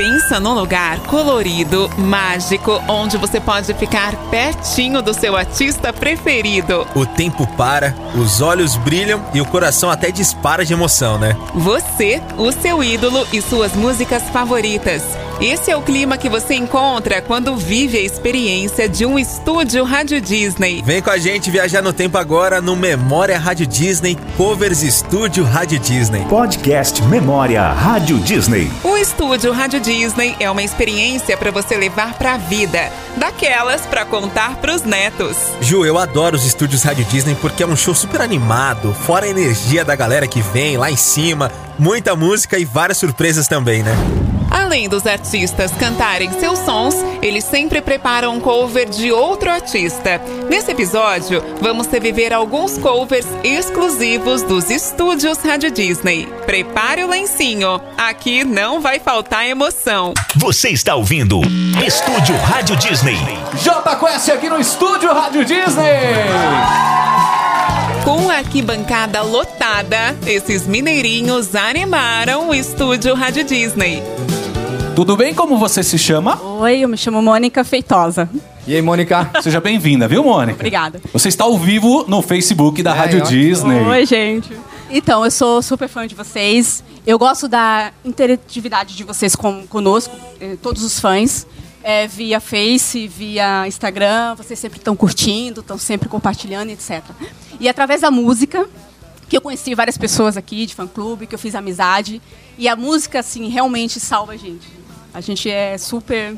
Pensa num lugar colorido, mágico, onde você pode ficar pertinho do seu artista preferido. O tempo para, os olhos brilham e o coração até dispara de emoção, né? Você, o seu ídolo e suas músicas favoritas. Esse é o clima que você encontra quando vive a experiência de um estúdio Rádio Disney. Vem com a gente viajar no tempo agora no Memória Rádio Disney Covers Estúdio Rádio Disney. Podcast Memória Rádio Disney. O estúdio Rádio Disney é uma experiência para você levar para a vida, daquelas para contar para os netos. Ju, eu adoro os estúdios Rádio Disney porque é um show super animado, fora a energia da galera que vem lá em cima, muita música e várias surpresas também, né? Além dos artistas cantarem seus sons, eles sempre preparam um cover de outro artista. Nesse episódio, vamos reviver alguns covers exclusivos dos estúdios Rádio Disney. Prepare o lencinho, aqui não vai faltar emoção. Você está ouvindo Estúdio Rádio Disney. J Quest aqui no Estúdio Rádio Disney. Com a arquibancada lotada, esses mineirinhos animaram o estúdio Rádio Disney. Tudo bem? Como você se chama? Oi, eu me chamo Mônica Feitosa. E aí, Mônica? Seja bem-vinda, viu, Mônica? Obrigada. Você está ao vivo no Facebook da É, Rádio ó. Disney. Oi, gente. Então, eu sou super fã de vocês. Eu gosto da interatividade de vocês com, conosco, eh, todos os fãs. eh, via Face, via Instagram, vocês sempre estão curtindo, estão sempre compartilhando, etc. E através da música, que eu conheci várias pessoas aqui de fã-clube, que eu fiz amizade. E a música, assim, realmente salva a gente. A gente é super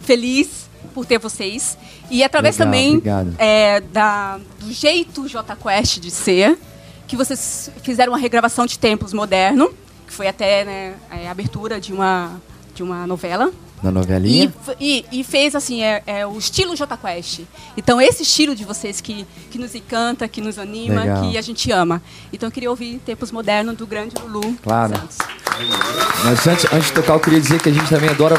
feliz por ter vocês. E através Legal, também é, da, do jeito J Quest de ser, que vocês fizeram uma regravação de Tempos Moderno, que foi até né, a abertura de uma, de uma novela. Na novelinha. E, e, e fez assim, é, é o estilo J Quest. Então, esse estilo de vocês que, que nos encanta, que nos anima, Legal. que a gente ama. Então, eu queria ouvir Tempos Modernos do grande Lulu. Claro. Santos. Mas antes, antes de tocar, eu queria dizer que a gente também adora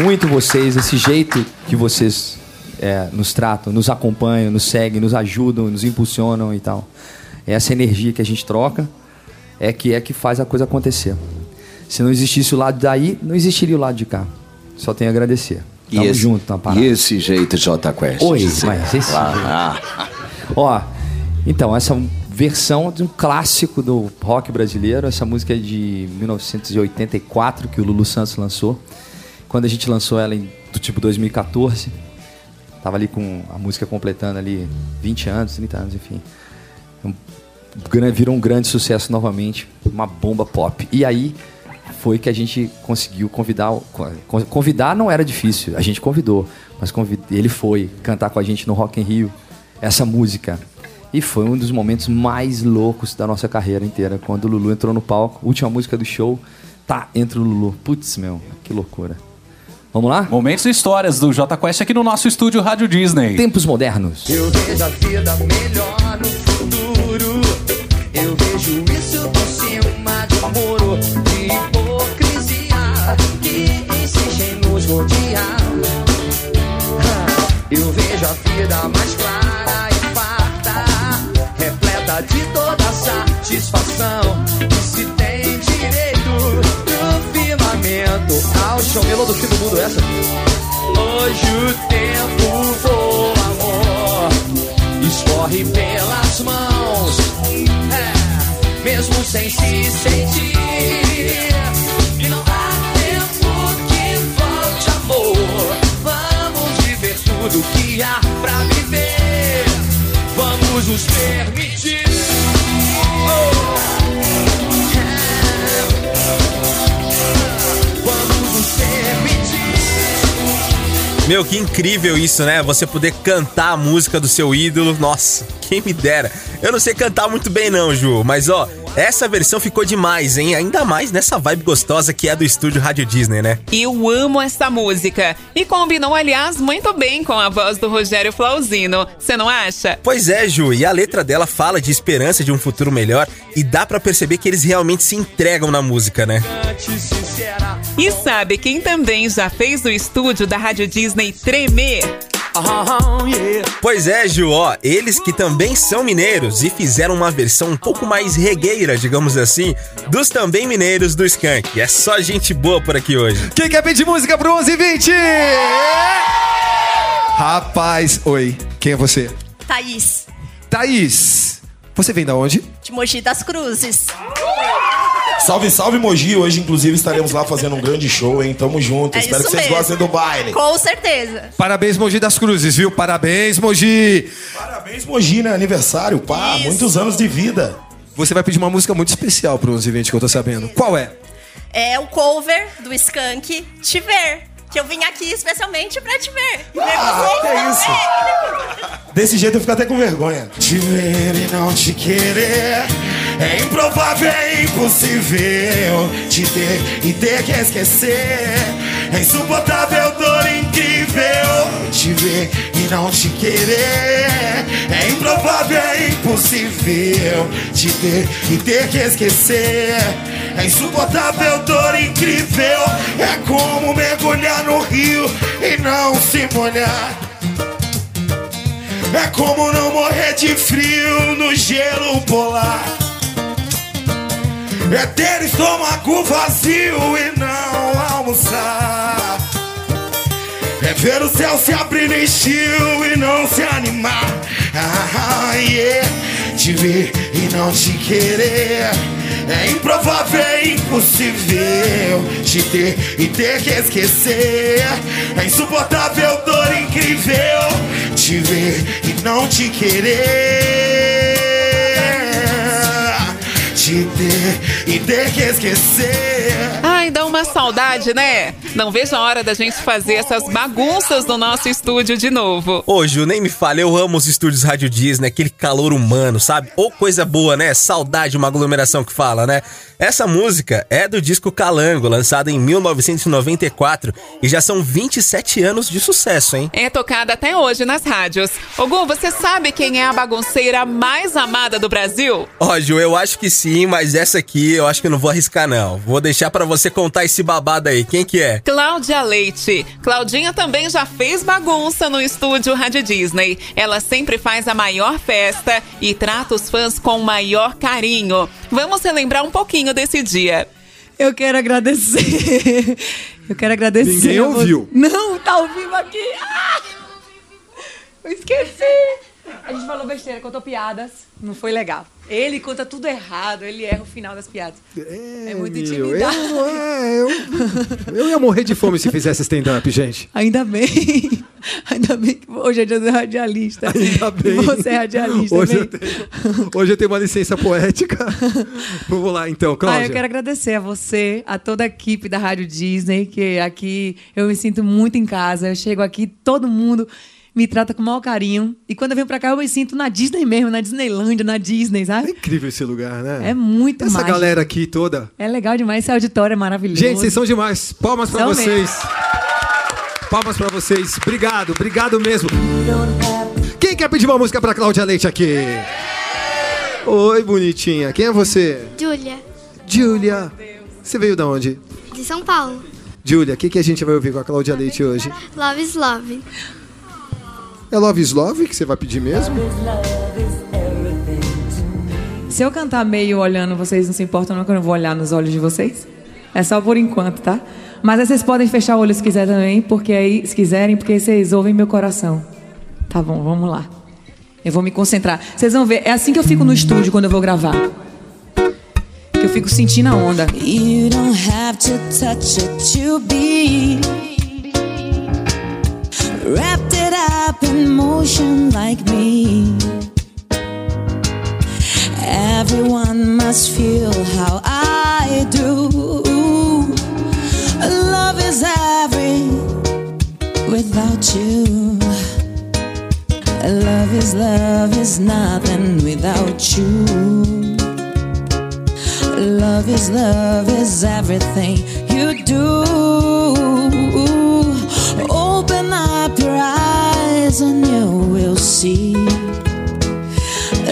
muito vocês, esse jeito que vocês é, nos tratam, nos acompanham, nos seguem, nos ajudam, nos impulsionam e tal. Essa energia que a gente troca é que é que faz a coisa acontecer. Se não existisse o lado daí, não existiria o lado de cá. Só tenho a agradecer. E Tamo esse, junto na parada. e esse jeito J Quest? Oi, mas esse Ah, Ó, então, essa versão de um clássico do rock brasileiro, essa música é de 1984 que o Lulu Santos lançou. Quando a gente lançou ela em do tipo 2014, tava ali com a música completando ali 20 anos, 30 anos, enfim. Um virou um grande sucesso novamente, uma bomba pop. E aí foi que a gente conseguiu convidar. Convidar não era difícil, a gente convidou, mas convid- ele foi cantar com a gente no Rock in Rio essa música. E foi um dos momentos mais loucos da nossa carreira inteira, quando o Lulu entrou no palco, última música do show, tá, entra o Lulu. Putz, meu, que loucura. Vamos lá? Momentos e histórias do J Quest aqui no nosso estúdio Rádio Disney. Tempos modernos. Eu vejo a vida melhor no futuro. Eu vejo isso por cima de um muro Eu vejo a vida mais clara e farta, repleta de toda satisfação que se tem direito no firmamento. Ao show melô do fim do mundo, essa. Hoje o tempo voa, amor, escorre pelas mãos, é, mesmo sem se sentir. Há pra viver. Vamos nos permitir. Vamos nos permitir. Meu, que incrível isso, né? Você poder cantar a música do seu ídolo. Nossa, quem me dera. Eu não sei cantar muito bem não, Ju, mas ó, essa versão ficou demais, hein? Ainda mais nessa vibe gostosa que é do estúdio Rádio Disney, né? Eu amo essa música. E combinou, aliás, muito bem com a voz do Rogério Flauzino. Você não acha? Pois é, Ju, e a letra dela fala de esperança de um futuro melhor e dá pra perceber que eles realmente se entregam na música, né? E sabe quem também já fez o estúdio da Rádio Disney tremer? Oh, yeah. Pois é, Ju, ó, eles que também são mineiros e fizeram uma versão um pouco mais regueira, digamos assim, dos também mineiros do Skank. É só gente boa por aqui hoje. Quem quer pedir música pro 1120? Rapaz, oi. Quem é você? Thaís, Thaís. Você vem da onde? de Mogi das Cruzes. Salve, salve Mogi. Hoje, inclusive, estaremos lá fazendo um grande show, hein? Tamo junto. É Espero que vocês mesmo. gostem do baile. Com certeza. Parabéns, Mogi das Cruzes, viu? Parabéns, Mogi. Parabéns, Mogi, né? Aniversário, pá. Isso. Muitos anos de vida. Você vai pedir uma música muito especial pro 1120 que eu tô sabendo. Qual é? É o cover do Skank Te Ver. Que eu vim aqui especialmente pra te ver. E ver Ah, que também. isso? Desse jeito eu fico até com vergonha. Te ver e não te querer. É improvável, é impossível te ter e ter que esquecer. É insuportável, dor incrível te ver e não te querer. É improvável, é impossível te ter e ter que esquecer. É insuportável, dor incrível. É como mergulhar no rio e não se molhar. É como não morrer de frio no gelo polar. É ter estômago vazio e não almoçar. É ver o céu se abrir no estilo e não se animar. Ah, yeah. Te ver e não te querer. É improvável, é impossível te ter e ter que esquecer. É insuportável, dor incrível te ver e não te querer. Te ter e ter que esquecer. Ai, dá uma saudade, né? Não vejo a hora da gente fazer essas bagunças no nosso estúdio de novo. Ô, Ju, nem me fale, eu amo os estúdios Rádio Disney, aquele calor humano, sabe? Ou coisa boa, né? Saudade, uma aglomeração que fala, né? Essa música é do disco Calango, lançado em 1994, e já são 27 anos de sucesso, hein? É tocada até hoje nas rádios. Ogum, você sabe quem é a bagunceira mais amada do Brasil? Ó, Ju, eu acho que sim, mas essa aqui eu acho que não vou arriscar, não. Vou deixar pra você contar esse babado aí. Quem que é? Cláudia Leite. Claudinha também já fez bagunça no estúdio Rádio Disney. Ela sempre faz a maior festa e trata os fãs com o maior carinho. Vamos relembrar um pouquinho desse dia. Eu quero agradecer. Eu quero agradecer. Ninguém ouviu. Não, tá ao vivo aqui. Ah! Eu esqueci. A gente falou besteira, contou piadas. Não foi legal. Ele conta tudo errado, ele erra o final das piadas. É, muito Meu, intimidade. eu, é, eu, eu ia morrer de fome se fizesse stand-up, gente. Ainda bem. Ainda bem que hoje é dia do radialista. Ainda bem. Você é radialista, Hoje eu, tenho, hoje eu tenho uma licença poética. Vamos lá, então, Ah, Cláudia. eu quero agradecer a você, a toda a equipe da Rádio Disney, que aqui eu me sinto muito em casa. Eu chego aqui, todo mundo me trata com o maior carinho. E quando eu venho pra cá, eu me sinto na Disney mesmo, na Disneylândia, na Disney, sabe? Incrível esse lugar, né? É muito Essa mágico. galera aqui toda. É legal demais, esse auditório é maravilhoso. Gente, vocês são demais. Palmas pra São vocês. Palmas pra vocês. Obrigado, obrigado mesmo. Quem quer pedir uma música pra Cláudia Leite aqui? Oi, bonitinha. Quem é você? Júlia, Júlia. Você veio da onde? de São Paulo. Júlia, o que, que a gente vai ouvir com a Cláudia Leite hoje? Love is Love. É Love is Love que você vai pedir mesmo? Se eu cantar meio olhando, vocês não se importam não que eu não vou olhar nos olhos de vocês? É só por enquanto, tá? Mas aí vocês podem fechar o olho se quiser também, porque aí, se quiserem, porque aí vocês ouvem meu coração. Tá bom, vamos lá. Eu vou me concentrar. Vocês vão ver, é assim que eu fico no estúdio quando eu vou gravar. Que eu fico sentindo a onda. You don't have to touch it to be wrapped up in motion like me. Everyone must feel how I do. Love is every without you. Love is love is nothing without you. Love is love is everything you do. and you will see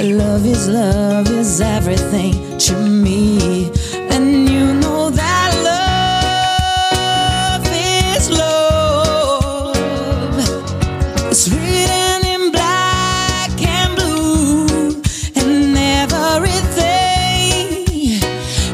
love is love is everything to me and you know that love is love it's written in black and blue and everything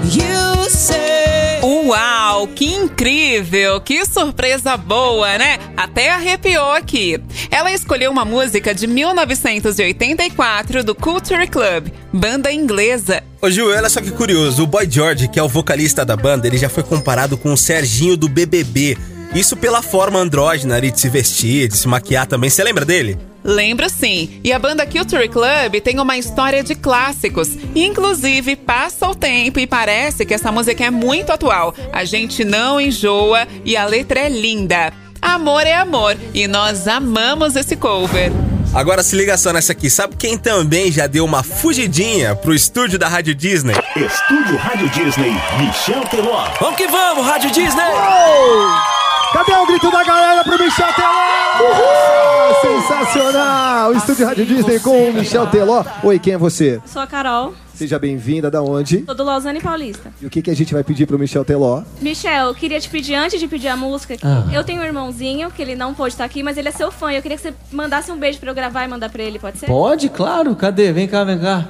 you say Uau, que incrível, que surpresa boa, né? Até arrepiou aqui. Ela escolheu uma música de 1984 do Culture Club, banda inglesa. Ô Ju, olha só que curioso, o Boy George, que é o vocalista da banda, ele já foi comparado com o Serginho do BBB. Isso pela forma andrógena ali de se vestir, de se maquiar também. Você lembra dele? Lembro sim. E a banda Culture Club tem uma história de clássicos. Inclusive, passa o tempo e parece que essa música é muito atual. A gente não enjoa e a letra é linda. Amor é amor e nós amamos esse cover. Agora se liga só nessa aqui. Sabe quem também já deu uma fugidinha pro estúdio da Rádio Disney? Estúdio Rádio Disney, Michel Teló. Vamos que vamos, Rádio Disney! Cadê o grito da galera pro Michel Teló? Sensacional! O Estúdio Rádio Disney com o Michel Teló. Oi, quem é você? Sou a Carol, Seja bem-vinda, da onde? sou do Lausanne Paulista. E o que, que a gente vai pedir pro Michel Teló? Michel, eu queria te pedir, antes de pedir a música, Ah. eu tenho um irmãozinho que ele não pôde estar aqui, mas ele é seu fã. Eu queria que você mandasse um beijo pra eu gravar e mandar pra ele, pode ser? Pode, claro. Cadê? Vem cá, vem cá.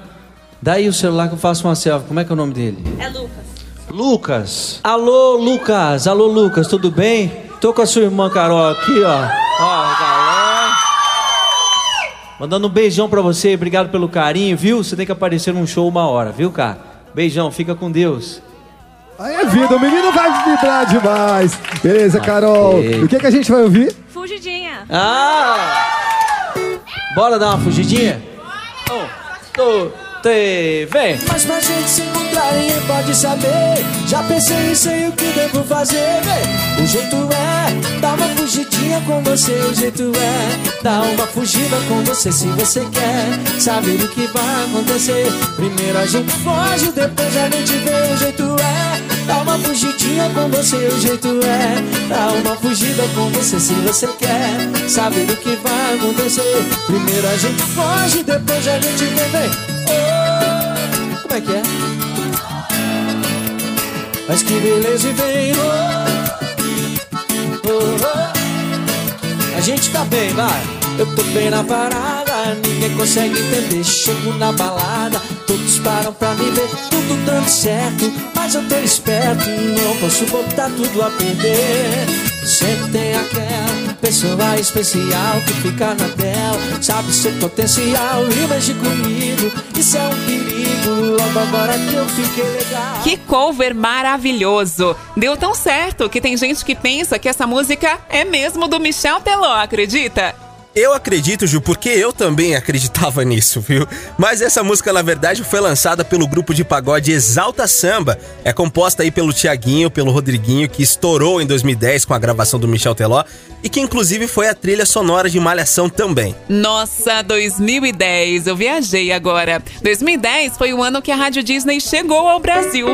Dá aí o celular que eu faço uma selfie. Como é que é o nome dele? É Lucas. Lucas. Alô, Lucas. Alô, Lucas. Tudo bem? Tô com a sua irmã Carol aqui, ó. Ó, galera. Mandando um beijão pra você. Obrigado pelo carinho, viu? Você tem que aparecer num show uma hora, viu, cara? Beijão. Fica com Deus. Aí é vida, o menino vai vibrar demais. Beleza, Carol. E o que, que a gente vai ouvir? Fugidinha. Ah! Bora dar uma fugidinha? Um, dois, vem! Mas pra gente se encontrar ninguém pode saber Já pensei e sei o que devo fazer. O jeito é dar uma fugidinha com você O jeito é dar uma fugida com você Se você quer saber o que vai acontecer Primeiro a gente foge, depois a gente vê O jeito é dar uma fugidinha com você O jeito é dar uma fugida com você Se você quer saber o que vai acontecer Primeiro a gente foge, depois a gente vê. Como é que é? Mas que beleza e vem oh, oh, oh. A gente tá bem, vai Eu tô bem na parada Ninguém consegue entender Chego na balada Todos param pra me ver Tudo dando certo Mas eu tô esperto Não posso botar tudo a perder Sempre tem aquela pessoa especial Que fica na tela Sabe seu potencial E mexe comigo Isso é um perigo Logo agora que eu fiquei legal Que cover maravilhoso! Deu tão certo que tem gente que pensa que essa música é mesmo do Michel Teló, acredita? Eu acredito, Ju, porque eu também acreditava nisso, viu? Mas essa música, na verdade, foi lançada pelo grupo de pagode Exalta Samba. É composta aí pelo Tiaguinho, pelo Rodriguinho, que estourou em 2010 com a gravação do Michel Teló e que inclusive foi a trilha sonora de Malhação também. Nossa, 2010, eu viajei agora. 2010 foi o ano que a Rádio Disney chegou ao Brasil.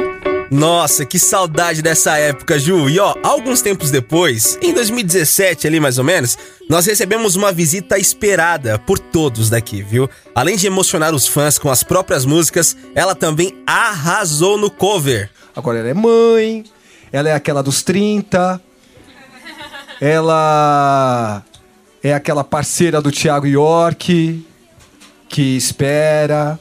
Nossa, que saudade dessa época, Ju. E ó, alguns tempos depois, em 2017 ali mais ou menos, nós recebemos uma visita esperada por todos daqui, viu? Além de emocionar os fãs com as próprias músicas, ela também arrasou no cover. Agora ela é mãe, ela é aquela dos 30, ela é aquela parceira do Thiago York, que espera,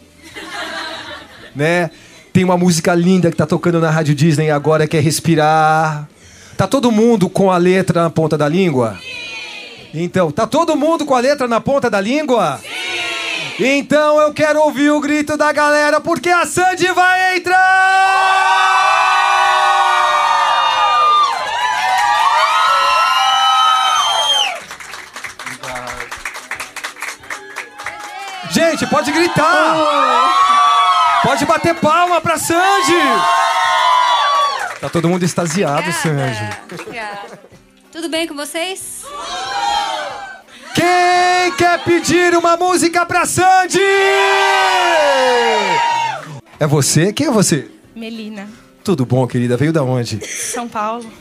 né? Tem uma música linda que tá tocando na Rádio Disney agora que é Respirar. Tá todo mundo com a letra na ponta da língua? Então, tá todo mundo com a letra na ponta da língua? Então eu quero ouvir o grito da galera porque a Sandy vai entrar! Gente, pode gritar! Pode bater palma pra Sandy! Tá todo mundo extasiado, Sandy. Tudo bem com vocês? Quem quer pedir uma música pra Sandy? É você? Quem é você? Melina, Tudo bom, querida? Veio da onde? São Paulo.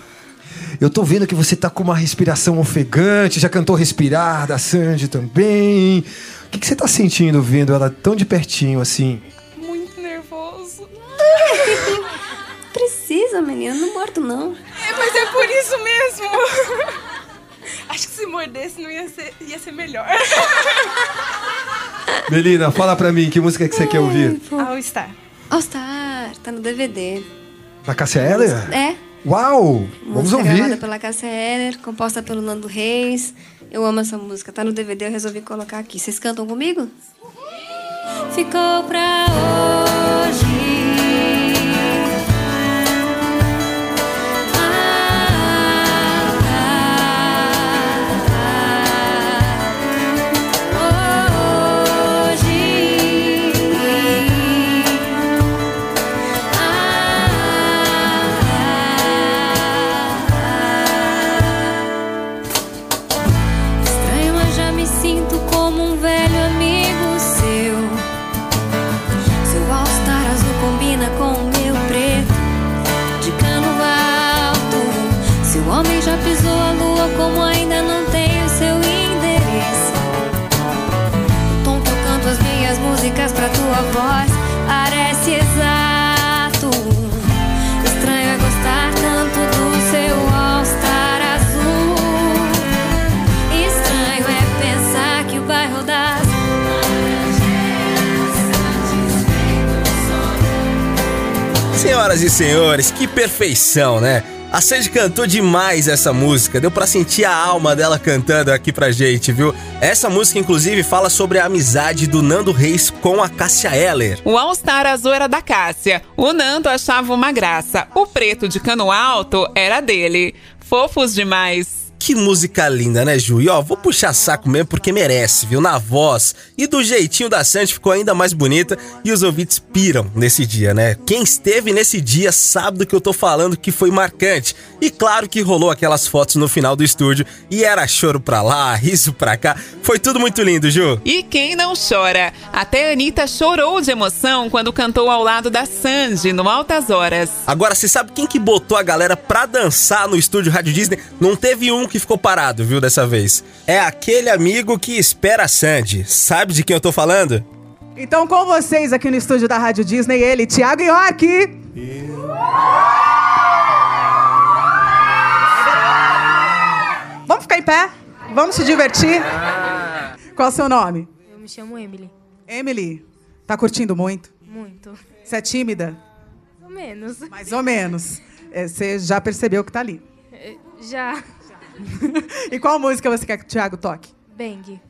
Eu tô vendo que você tá com uma respiração ofegante, já cantou Respirar da Sandy também. O que, que você tá sentindo vendo ela tão de pertinho assim? Precisa, menina, não morto não. É, mas é por isso mesmo. Acho que se mordesse não ia ser, ia ser melhor. Melina, fala pra mim, que música que você quer ouvir? All Star. All Star, tá no DVD. Da Cássia Eller? É, Uau! Vamos música gravada ouvir. pela Cássia Heller, composta pelo Nando Reis. Eu amo essa música, tá no DVD, eu resolvi colocar aqui. Vocês cantam comigo? Ficou pra hoje. Senhoras e senhores, que perfeição, né? A Sandy cantou demais essa música, deu pra sentir a alma dela cantando aqui pra gente, viu? Essa música, inclusive, fala sobre a amizade do Nando Reis com a Cássia Eller. O All-Star azul era da Cássia. O Nando achava uma graça. O preto de cano alto era dele. Fofos demais. Que música linda, né, Ju? E ó, vou puxar saco mesmo porque merece, viu? Na voz e do jeitinho da Sandy ficou ainda mais bonita e os ouvintes piram nesse dia, né? Quem esteve nesse dia sabe do que eu tô falando que foi marcante. E claro que rolou aquelas fotos no final do estúdio e era choro pra lá, riso pra cá. Foi tudo muito lindo, Ju. E quem não chora? Até a Anitta chorou de emoção quando cantou ao lado da Sandy no Altas Horas. Agora, você sabe quem que botou a galera pra dançar no estúdio Rádio Disney? Não teve um que ficou parado, viu, dessa vez. É aquele amigo que espera a Sandy. Sabe de quem eu tô falando? Então, com vocês aqui no estúdio da Rádio Disney, ele, Thiago York. Vamos pé? Vamos se divertir? Qual é o seu nome? Eu me chamo Emily. Emily. Tá curtindo muito? Muito. Você é tímida? Mais ou menos. Mais ou menos. É, Você já percebeu que tá ali. Eh, Já. E qual música você quer que o Thiago toque? Bang.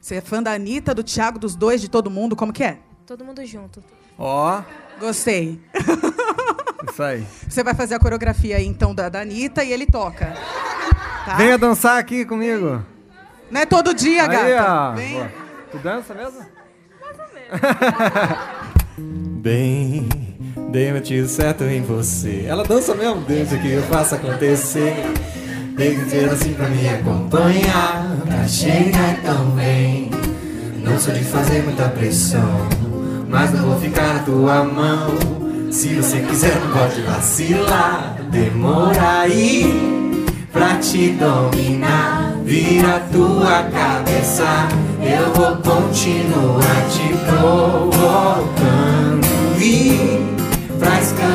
Você é fã da Anitta, do Thiago, dos dois, de todo mundo? Como que é? Todo mundo junto. Ó. Gostei. Isso aí. Você vai fazer a coreografia aí, então, da, da Anitta e ele toca. Tá? Venha dançar aqui comigo. Não é todo dia, Aí, gata. ó. Vem. Tu dança mesmo? Bem, dei um tiro certo em você. Ela dança mesmo, desde que eu faço acontecer. Tem que ser assim pra me acompanhar, pra chegar tão bem. Não sou de fazer muita pressão, mas não vou ficar na tua mão. Se você quiser, não pode vacilar. Demora aí pra te dominar. Vira tua cabeça, eu vou continuar te provocando. E pra escandalizar,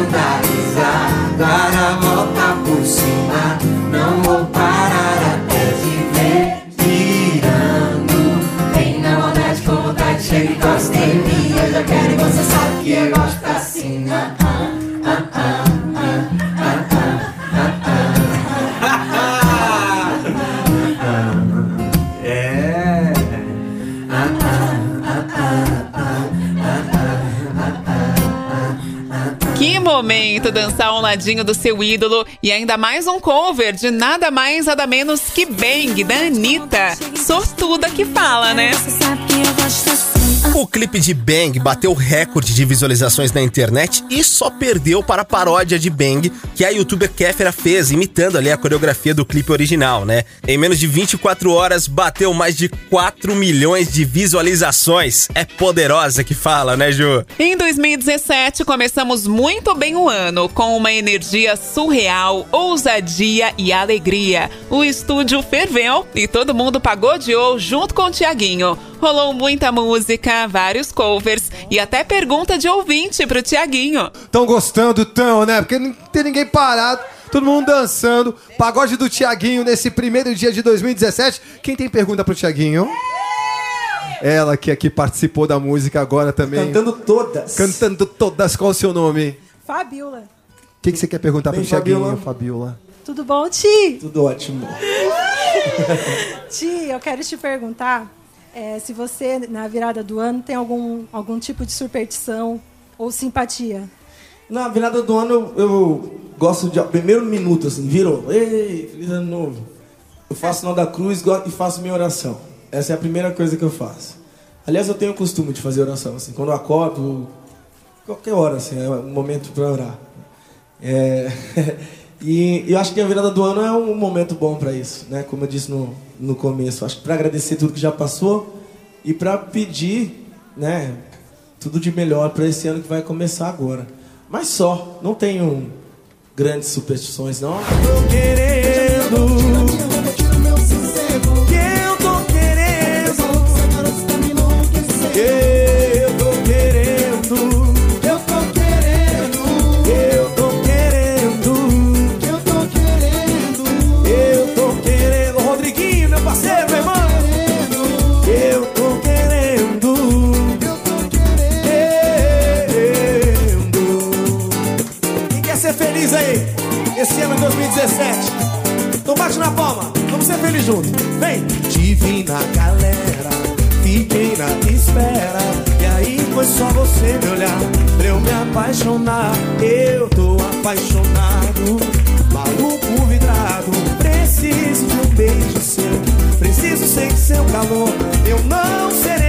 do seu ídolo e ainda mais um cover de nada mais nada menos que Bang da Anitta. Sortuda que fala, né? O clipe de Bang bateu recorde de visualizações na internet e só perdeu para a paródia de Bang que a youtuber Kéfera fez, imitando ali a coreografia do clipe original, né? Em menos de 24 horas, bateu mais de 4 milhões de visualizações. É poderosa que fala, né, Ju? Em 2017, começamos muito bem o ano, com uma energia surreal, ousadia e alegria. O estúdio ferveu e todo mundo pagodeou junto com o Tiaguinho. Rolou muita música, vários covers e até pergunta de ouvinte pro Tiaguinho. Tão gostando, tão, né? Porque não tem ninguém parado. Todo mundo dançando. Pagode do Tiaguinho nesse primeiro dia de 2017. Quem tem pergunta pro Tiaguinho? Ela que aqui participou da música agora também. Cantando todas. Cantando todas. Qual o seu nome? Fabiola. O que, que você quer perguntar Bem, pro Thiaguinho, Fabiola? Fabiola? Tudo bom, Ti? Tudo ótimo. Ti, eu quero te perguntar é, se você, na virada do ano, tem algum, algum tipo de superstição ou simpatia. Na virada do ano eu, eu gosto de. Primeiro minuto, assim, virou. Ei, feliz ano novo. Eu faço o sinal da cruz e faço minha oração. Essa é a primeira coisa que eu faço. Aliás, eu tenho o costume de fazer oração, assim, quando eu acordo, qualquer hora, assim, é um momento para orar. É, e eu acho que a virada do ano é um momento bom para isso, né? Como eu disse no, no começo, acho que para agradecer tudo que já passou e para pedir, né, tudo de melhor para esse ano que vai começar agora. Mas só, não tenho grandes superstições, não. Tô querendo. 2017. Então bate na palma. Vamos ser felizes juntos. Vem. Te vi na galera. Fiquei na espera. E aí foi só você me olhar. Pra eu me apaixonar. Eu tô apaixonado. Maluco vidrado. Preciso de um beijo seu. Preciso sentir seu calor. Eu não serei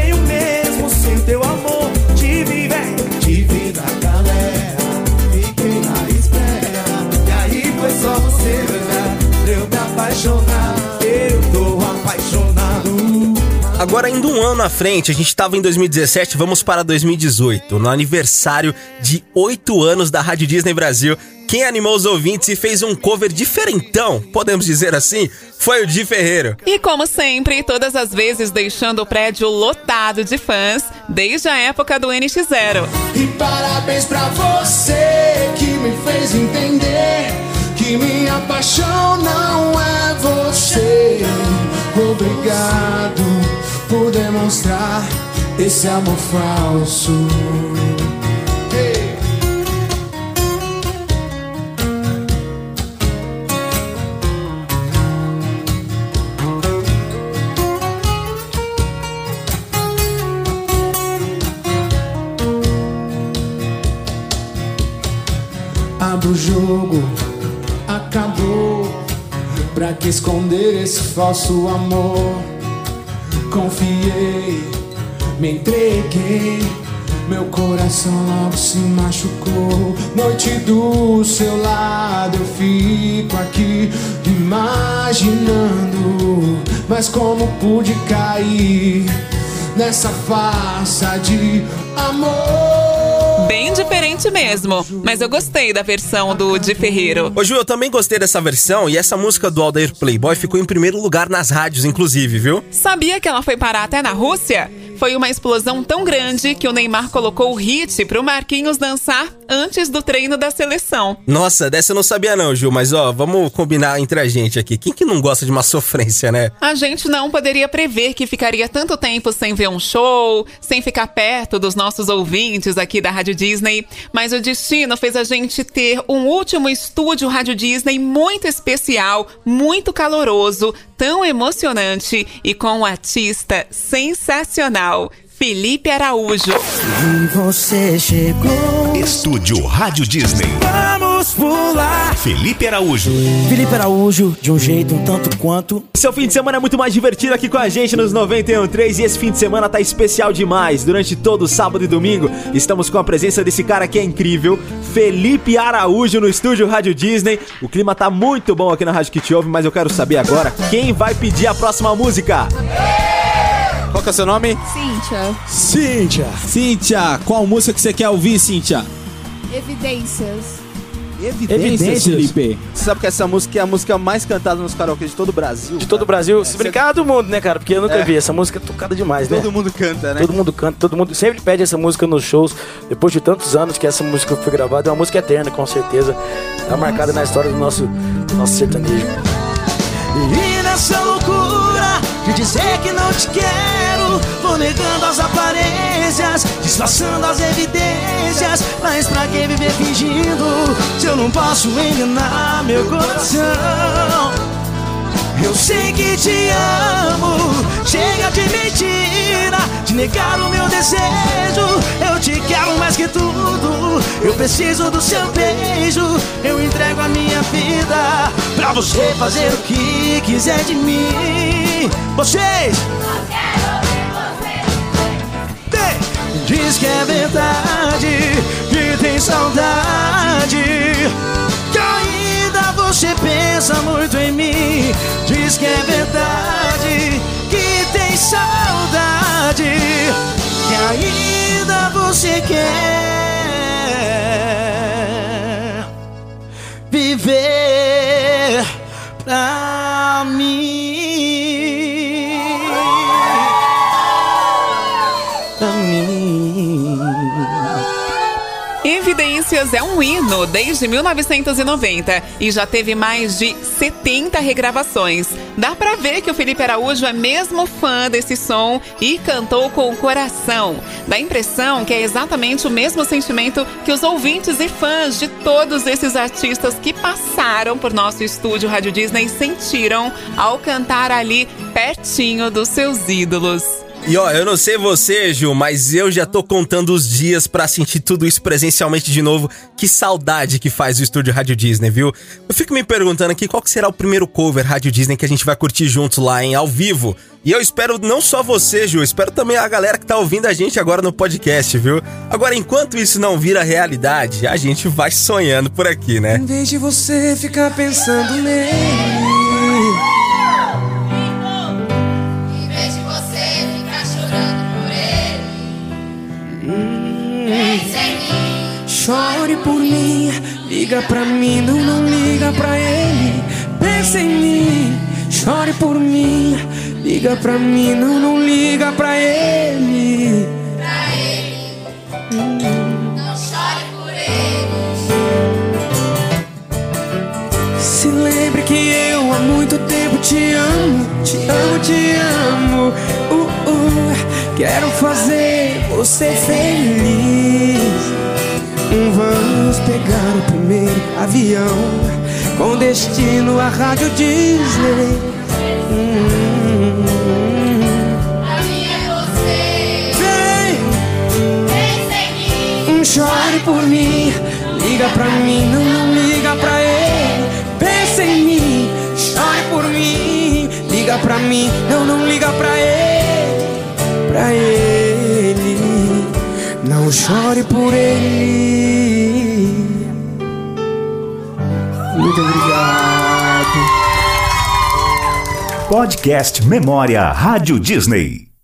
Agora, ainda um ano à frente, a gente tava em 2017, vamos para 2018, no aniversário de 8 anos da Rádio Disney Brasil. Quem animou os ouvintes e fez um cover diferentão, podemos dizer assim, foi o Di Ferreiro. E como sempre, todas as vezes deixando o prédio lotado de fãs, desde a época do NX0. E parabéns pra você que me fez entender que minha paixão não é você. Obrigado por demonstrar esse amor falso. Hey. Abre o jogo, acabou. Pra que esconder esse falso amor? Confiei, me entreguei. Meu coração logo se machucou. Noite do seu lado, eu fico aqui imaginando. Mas como pude cair nessa farsa de amor? Mesmo, mas eu gostei da versão do Di Ferreiro. Ô Ju, eu também gostei dessa versão e essa música do Aldair Playboy ficou em primeiro lugar nas rádios, inclusive, viu? Sabia que ela foi parar até na Rússia? Foi uma explosão tão grande que o Neymar colocou o hit pro Marquinhos dançar antes do treino da seleção. Nossa, dessa eu não sabia não, Ju, mas ó, vamos combinar entre a gente aqui. Quem que não gosta de uma sofrência, né? A gente não poderia prever que ficaria tanto tempo sem ver um show, sem ficar perto dos nossos ouvintes aqui da Rádio Disney, mas o destino fez a gente ter um último estúdio Rádio Disney muito especial, muito caloroso, tão emocionante e com um artista sensacional. Felipe Araújo. E você chegou. Estúdio Rádio Disney. Vamos pular. Felipe Araújo. Felipe Araújo, de um jeito um tanto quanto. Seu fim de semana é muito mais divertido aqui com a gente nos 91.3 e esse fim de semana tá especial demais. Durante todo sábado e domingo, estamos com a presença desse cara que é incrível, Felipe Araújo no estúdio Rádio Disney. O clima tá muito bom aqui na Rádio que te ouve, mas eu quero saber agora quem vai pedir a próxima música. Qual que é o seu nome? Cíntia. Cíntia. Cíntia, qual música que você quer ouvir, Cíntia? Evidências. Evidências, Felipe. Você sabe que essa música é a música mais cantada nos karaokê de todo o Brasil? De todo o Brasil, se brincar do mundo, né, cara? Porque eu nunca É. vi. Essa música é tocada demais, né? Todo mundo canta, né? Todo mundo canta, todo mundo sempre pede essa música nos shows. Depois de tantos anos que essa música foi gravada, é uma música eterna, com certeza. Tá marcada na história do nosso, do nosso sertanejo. E nessa loucura de dizer que não te quero. Vou negando as aparências, disfarçando as evidências. Mas pra que viver fingindo se eu não posso enganar meu coração? Eu sei que te amo, chega de mentira, de negar o meu desejo. Eu te quero mais que tudo, eu preciso do seu beijo. Eu entrego a minha vida pra você fazer o que quiser de mim. Vocês! Diz que é verdade, que tem saudade. Que ainda você pensa ainda você É um hino desde 1990 e já teve mais de 70 regravações. Dá pra ver que o Felipe Araújo é mesmo fã desse som e cantou com o coração. Dá a impressão que é exatamente o mesmo sentimento que os ouvintes e fãs de todos esses artistas que passaram por nosso estúdio Rádio Disney sentiram ao cantar ali pertinho dos seus ídolos. E ó, eu não sei você, Gil, mas eu já tô contando os dias pra sentir tudo isso presencialmente de novo. Que saudade que faz o estúdio Rádio Disney, viu? Eu fico me perguntando aqui qual será o primeiro cover Rádio Disney que a gente vai curtir juntos lá, em ao vivo. E eu espero não só você, Gil, espero também a galera que tá ouvindo a gente agora no podcast, viu? Agora, enquanto isso não vira realidade, a gente vai sonhando por aqui, né? Em vez de você ficar pensando nele. Chore por mim, liga pra mim, não, não liga pra ele. Pensa em mim, chore por mim, liga pra mim, não, não liga pra ele. Pra ele, não chore por ele. Se lembre que eu há muito tempo te amo, te amo, te amo. Uh, uh, quero fazer você feliz. Vamos pegar o primeiro avião com destino à Rádio Disney. Hum, é você. Vem, Pense em mim. hum, chore por mim, liga pra mim, não, não liga pra ele. Pensa em mim, chore por mim, liga pra mim, não, não liga pra ele, pra ele. Não chore por ele. Muito obrigado. Podcast Memória Rádio Disney.